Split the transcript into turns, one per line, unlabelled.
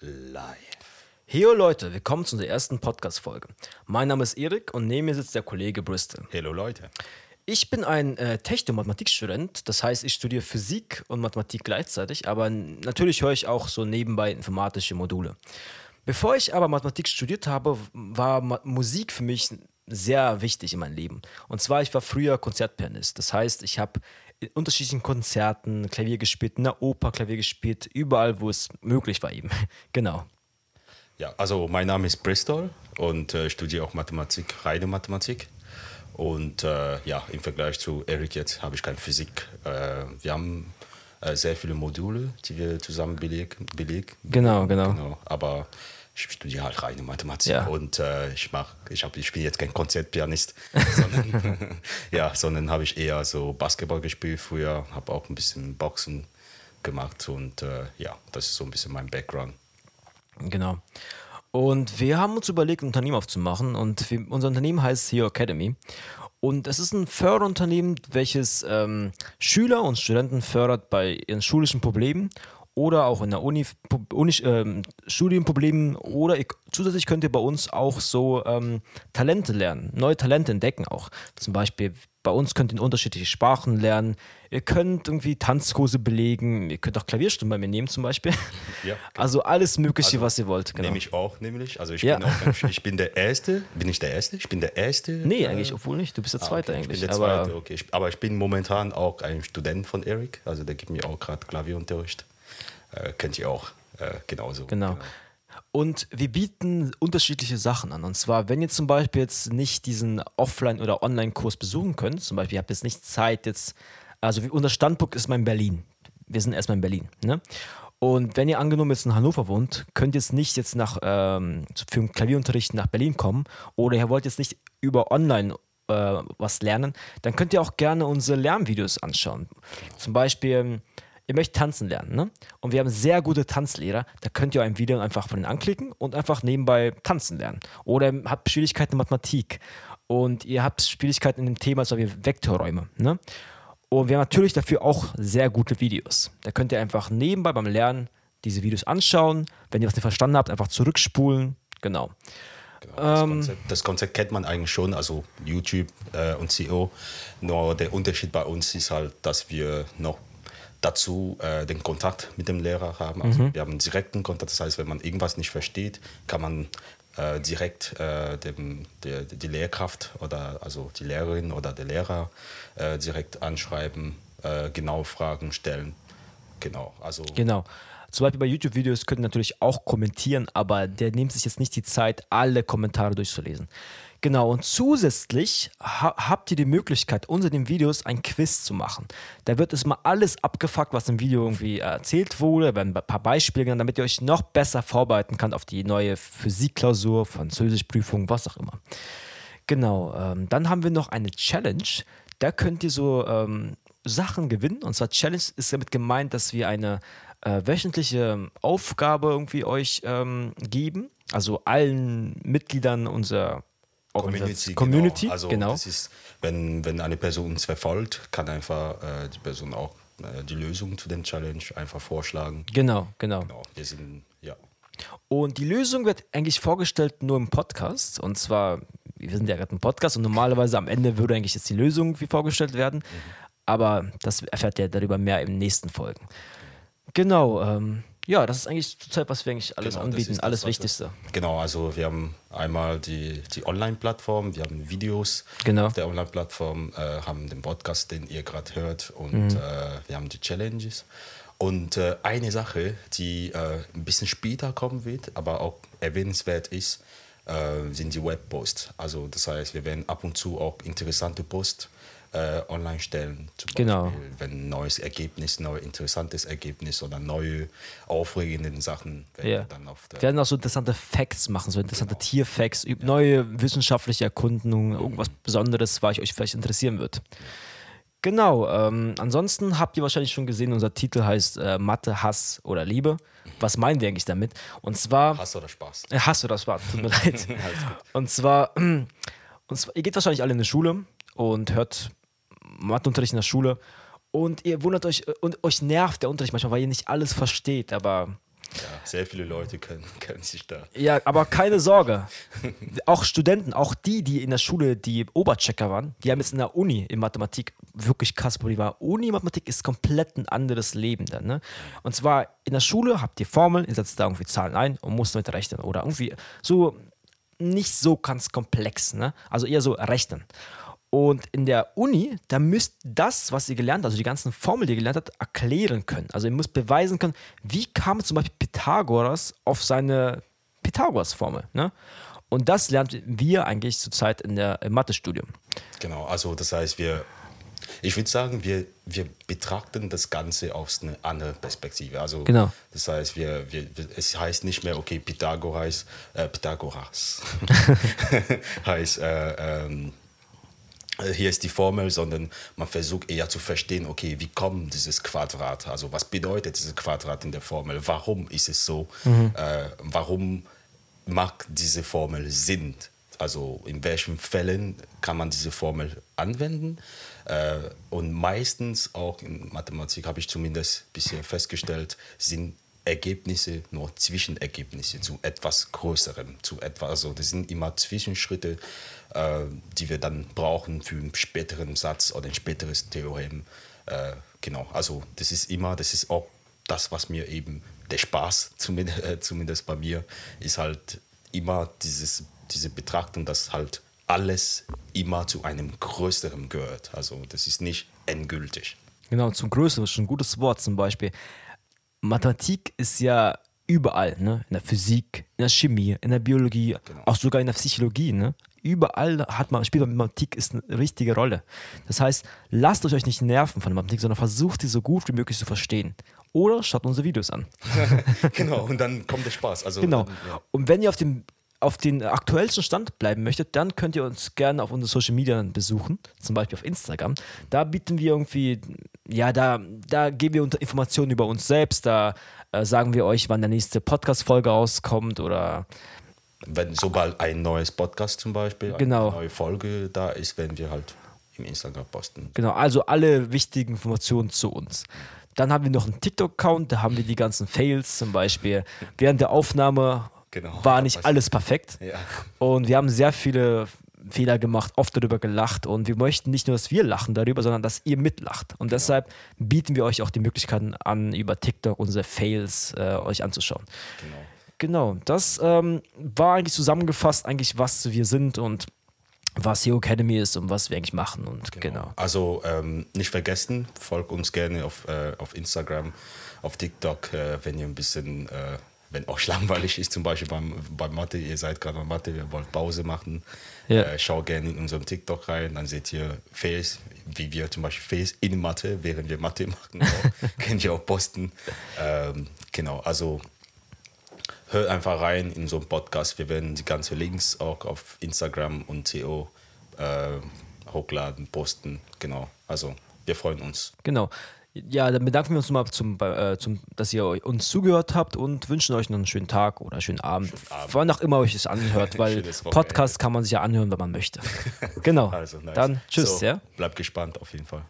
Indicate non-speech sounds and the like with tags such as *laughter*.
live.
Heyo Leute, willkommen zu unserer ersten Podcast-Folge. Mein Name ist Erik und neben mir sitzt der Kollege Bristol.
Hallo Leute.
Ich bin ein äh, Techno-Mathematikstudent, das heißt, ich studiere Physik und Mathematik gleichzeitig, aber natürlich höre ich auch so nebenbei informatische Module. Bevor ich aber Mathematik studiert habe, war Ma Musik für mich sehr wichtig in meinem Leben. Und zwar, ich war früher Konzertpianist. Das heißt, ich habe in unterschiedlichen Konzerten Klavier gespielt, in der Oper Klavier gespielt, überall, wo es möglich war eben. *laughs* genau.
Ja, also mein Name ist Bristol und äh, studiere auch Mathematik, reine Mathematik. Und äh, ja, im Vergleich zu Eric jetzt habe ich keine Physik. Äh, wir haben äh, sehr viele Module, die wir zusammen belegen. Beleg,
Genau, genau.
genau. Aber ich studiere halt reine Mathematik
Ja.
und äh, ich mach, ich, hab, ich bin jetzt kein Konzertpianist, *laughs* sondern, *laughs* ja, sondern habe ich eher so Basketball gespielt früher, habe auch ein bisschen Boxen gemacht und äh, ja, das ist so ein bisschen mein Background.
Genau. Und wir haben uns überlegt, ein Unternehmen aufzumachen und wir, unser Unternehmen heißt Hero Academy. Und es ist ein Förderunternehmen, welches ähm, Schüler und Studenten fördert bei ihren schulischen Problemen oder auch in der Uni, Uni ähm, Studienproblemen oder ihr, zusätzlich könnt ihr bei uns auch so ähm, Talente lernen, neue Talente entdecken auch. Zum Beispiel bei uns könnt ihr unterschiedliche Sprachen lernen, ihr könnt irgendwie Tanzkurse belegen, ihr könnt auch Klavierstunden bei mir nehmen zum Beispiel.
Ja, *laughs*
Also alles Mögliche,
Also,
was ihr wollt. Genau.
Nehme ich auch nämlich. Also ich,
Ja.
bin auch, ich *laughs* bin der Erste. Bin ich der Erste? Ich bin der Erste.
Nee,
äh,
eigentlich, obwohl nicht. Du bist der
ah,
Zweite
okay,
eigentlich.
Ich bin der
aber
Zweite, okay. Ich, aber ich bin momentan auch ein Student von Eric. Also der gibt mir auch gerade Klavierunterricht. Äh, kennt ihr auch äh, genauso.
genau. Und wir bieten unterschiedliche Sachen an. Und zwar, wenn ihr zum Beispiel jetzt nicht diesen Offline- oder Online-Kurs besuchen könnt, zum Beispiel, ihr habt jetzt nicht Zeit jetzt, also unser Standpunkt ist mal in Berlin. Wir sind erstmal in Berlin. Ne? Und wenn ihr angenommen jetzt in Hannover wohnt, könnt ihr jetzt nicht jetzt nach, ähm, für einen Klavierunterricht nach Berlin kommen oder ihr wollt jetzt nicht über Online äh, was lernen, dann könnt ihr auch gerne unsere Lernvideos anschauen. Zum Beispiel, ihr möchtet tanzen lernen, ne? Und wir haben sehr gute Tanzlehrer, da könnt ihr ein Video einfach von denen anklicken und einfach nebenbei tanzen lernen. Oder ihr habt Schwierigkeiten in Mathematik und ihr habt Schwierigkeiten in dem Thema, zum Beispiel Vektorräume, ne? Und wir haben natürlich dafür auch sehr gute Videos. Da könnt ihr einfach nebenbei beim Lernen diese Videos anschauen. Wenn ihr was nicht verstanden habt, einfach zurückspulen. Genau.
Genau, das,
Ähm,
Konzept, das Konzept kennt man eigentlich schon, also YouTube äh, und CO. Nur der Unterschied bei uns ist halt, dass wir noch dazu äh, den Kontakt mit dem Lehrer haben. Also
Mhm.
wir haben direkten Kontakt, das heißt, wenn man irgendwas nicht versteht, kann man äh, direkt äh, dem, der, die Lehrkraft oder also die Lehrerin oder der Lehrer äh, direkt anschreiben, äh, genau Fragen stellen. Genau, also
Genau. Zum Beispiel bei YouTube-Videos könnt ihr natürlich auch kommentieren, aber der nimmt sich jetzt nicht die Zeit, alle Kommentare durchzulesen. Genau, und zusätzlich ha habt ihr die Möglichkeit, unter den Videos ein Quiz zu machen. Da wird es mal alles abgefragt, was im Video irgendwie erzählt wurde, werden ein paar Beispiele genannt, damit ihr euch noch besser vorbereiten könnt auf die neue Physikklausur, Französischprüfung, was auch immer. Genau, ähm, dann haben wir noch eine Challenge. Da könnt ihr so ähm, Sachen gewinnen. Und zwar Challenge ist damit gemeint, dass wir eine äh, wöchentliche Aufgabe irgendwie euch ähm, geben. Also allen Mitgliedern unserer
Community.
Organisation- Community,
genau. Also
genau.
das ist, wenn, wenn eine Person uns verfolgt, kann einfach äh, die Person auch äh, die Lösung zu dem Challenge einfach vorschlagen.
Genau, genau.
Genau, wir sind, ja.
Und die Lösung wird eigentlich vorgestellt nur im Podcast. Und zwar, wir sind ja gerade im Podcast und normalerweise am Ende würde eigentlich jetzt die Lösung wie vorgestellt werden. Aber das erfährt ihr darüber mehr in den nächsten Folgen. Genau, ähm, ja, das ist eigentlich zurzeit, was wir eigentlich alles
Genau, das
anbieten,
ist das,
alles Wichtigste.
Genau, also wir haben einmal die, die Online-Plattform, wir haben Videos
Genau.
auf der Online-Plattform, äh, haben den Podcast, den ihr gerade hört und
Mhm.
äh, wir haben die Challenges. Und äh, eine Sache, die äh, ein bisschen später kommen wird, aber auch erwähnenswert ist, äh, sind die Webposts. Also das heißt, wir werden ab und zu auch interessante Posts äh, online stellen. Zum
Genau.
Beispiel, wenn ein neues Ergebnis, neues interessantes Ergebnis oder neue aufregende Sachen werden
Ja.
dann auf der
Wir werden auch so interessante Facts machen, so interessante Tierfacts, üb- neue wissenschaftliche Erkundungen, irgendwas Besonderes, was euch vielleicht interessieren wird. Genau, ähm, ansonsten habt ihr wahrscheinlich schon gesehen, unser Titel heißt äh, Mathe, Hass oder Liebe. Was meinen wir eigentlich damit? Und zwar.
Hass oder Spaß.
Äh, Hass oder Spaß, tut mir *laughs* leid. Und zwar, *clears throat* und zwar, ihr geht wahrscheinlich alle in die Schule und hört Matheunterricht in der Schule und ihr wundert euch und euch nervt der Unterricht manchmal, weil ihr nicht alles versteht, aber
Ja, sehr viele Leute können, *laughs* können sich da.
Ja, aber keine Sorge. *laughs* auch Studenten, auch die, die in der Schule die Oberchecker waren, die haben jetzt in der Uni in Mathematik wirklich krass Probleme. Uni-Mathematik ist komplett ein anderes Leben dann. Ne? Und zwar in der Schule habt ihr Formeln, ihr setzt da irgendwie Zahlen ein und musst damit rechnen. Oder irgendwie so nicht so ganz komplex. Ne? Also eher so rechnen. Und in der Uni, da müsst das, was ihr gelernt habt, also die ganzen Formeln, die ihr gelernt habt, erklären können. Also ihr müsst beweisen können, wie kam zum Beispiel Pythagoras auf seine Pythagoras-Formel. Ne? Und das lernen wir eigentlich zurzeit in der im Mathestudium.
Genau, also das heißt, wir, ich würde sagen, wir, wir betrachten das Ganze aus einer anderen Perspektive. Also
Genau.
das heißt, wir, wir, es heißt nicht mehr, okay, Pythagoras, äh, Pythagoras *laughs* *laughs* heißt, äh, ähm, äh, hier ist die Formel, sondern man versucht eher zu verstehen, okay, wie kommt dieses Quadrat? Also was bedeutet dieses Quadrat in der Formel? Warum ist es so? Äh, warum macht diese Formel Sinn? Also in welchen Fällen kann man diese Formel anwenden? Äh, und meistens auch in Mathematik habe ich zumindest bisher festgestellt, sind Ergebnisse nur Zwischenergebnisse zu etwas Größerem, zu etwas, also das sind immer Zwischenschritte, äh, die wir dann brauchen für einen späteren Satz oder ein späteres Theorem. Äh, genau, also das ist immer, das ist auch das, was mir eben der Spaß, *laughs* zumindest, äh, zumindest bei mir, ist halt immer dieses, diese Betrachtung, dass halt alles immer zu einem Größeren gehört. Also das ist nicht endgültig.
Genau, zum Größeren ist ein gutes Wort zum Beispiel. Mathematik ist ja überall, ne? In der Physik, in der Chemie, in der Biologie, auch sogar in der Psychologie, ne? Überall hat man, spielt Mathematik ist eine richtige Rolle. Das heißt, lasst euch nicht nerven von der Mathematik, sondern versucht sie so gut wie möglich zu verstehen. Oder schaut unsere Videos an. *laughs*
genau, und dann kommt der Spaß. Also,
Genau.
Dann, ja.
Und wenn ihr auf dem auf den aktuellsten Stand bleiben möchtet, dann könnt ihr uns gerne auf unseren Social Media besuchen, zum Beispiel auf Instagram. Da bieten wir irgendwie, ja, da, da geben wir Informationen über uns selbst, da äh, sagen wir euch, wann der nächste Podcast-Folge rauskommt oder
Wenn sobald ein neues Podcast zum Beispiel,
Genau.
eine neue Folge da ist, werden wir halt im Instagram posten.
genau, also alle wichtigen Informationen zu uns. Dann haben wir noch einen TikTok-Account, da haben wir die ganzen Fails zum Beispiel. Während der Aufnahme
Genau.
war nicht alles perfekt.
Ja.
Und wir haben sehr viele Fehler gemacht, oft darüber gelacht. Und wir möchten nicht nur, dass wir lachen darüber, sondern dass ihr mitlacht. Und deshalb bieten wir euch auch die Möglichkeiten an, über TikTok unsere Fails äh, euch anzuschauen.
Genau.
Genau, das ähm, war eigentlich zusammengefasst, eigentlich was wir sind und was Hero Academy ist und was wir eigentlich machen. Und genau.
Also ähm, nicht vergessen, folgt uns gerne auf, äh, auf Instagram, auf TikTok, äh, wenn ihr ein bisschen, äh, wenn euch langweilig ist, zum Beispiel beim, beim Mathe, ihr seid gerade beim Mathe, ihr wollt Pause machen,
Ja.
äh, schau gerne in unserem TikTok rein, dann seht ihr Face, wie wir zum Beispiel Face in Mathe, während wir Mathe *laughs* machen, könnt ihr auch posten. Ähm, genau, also hört einfach rein in so einen Podcast. Wir werden die ganzen Links auch auf Instagram und CO äh, hochladen, posten. Genau. Also wir freuen uns.
Genau. Ja, dann bedanken wir uns nochmal, zum, äh, zum, dass ihr uns zugehört habt und wünschen euch noch einen schönen Tag oder einen schönen Abend.
Abend.
Wann auch immer euch es anhört, *laughs* weil. Podcast kann man sich ja anhören, wenn man möchte. Genau. *laughs*
Also, nice.
Dann tschüss,
So,
ja.
Bleibt gespannt auf jeden Fall.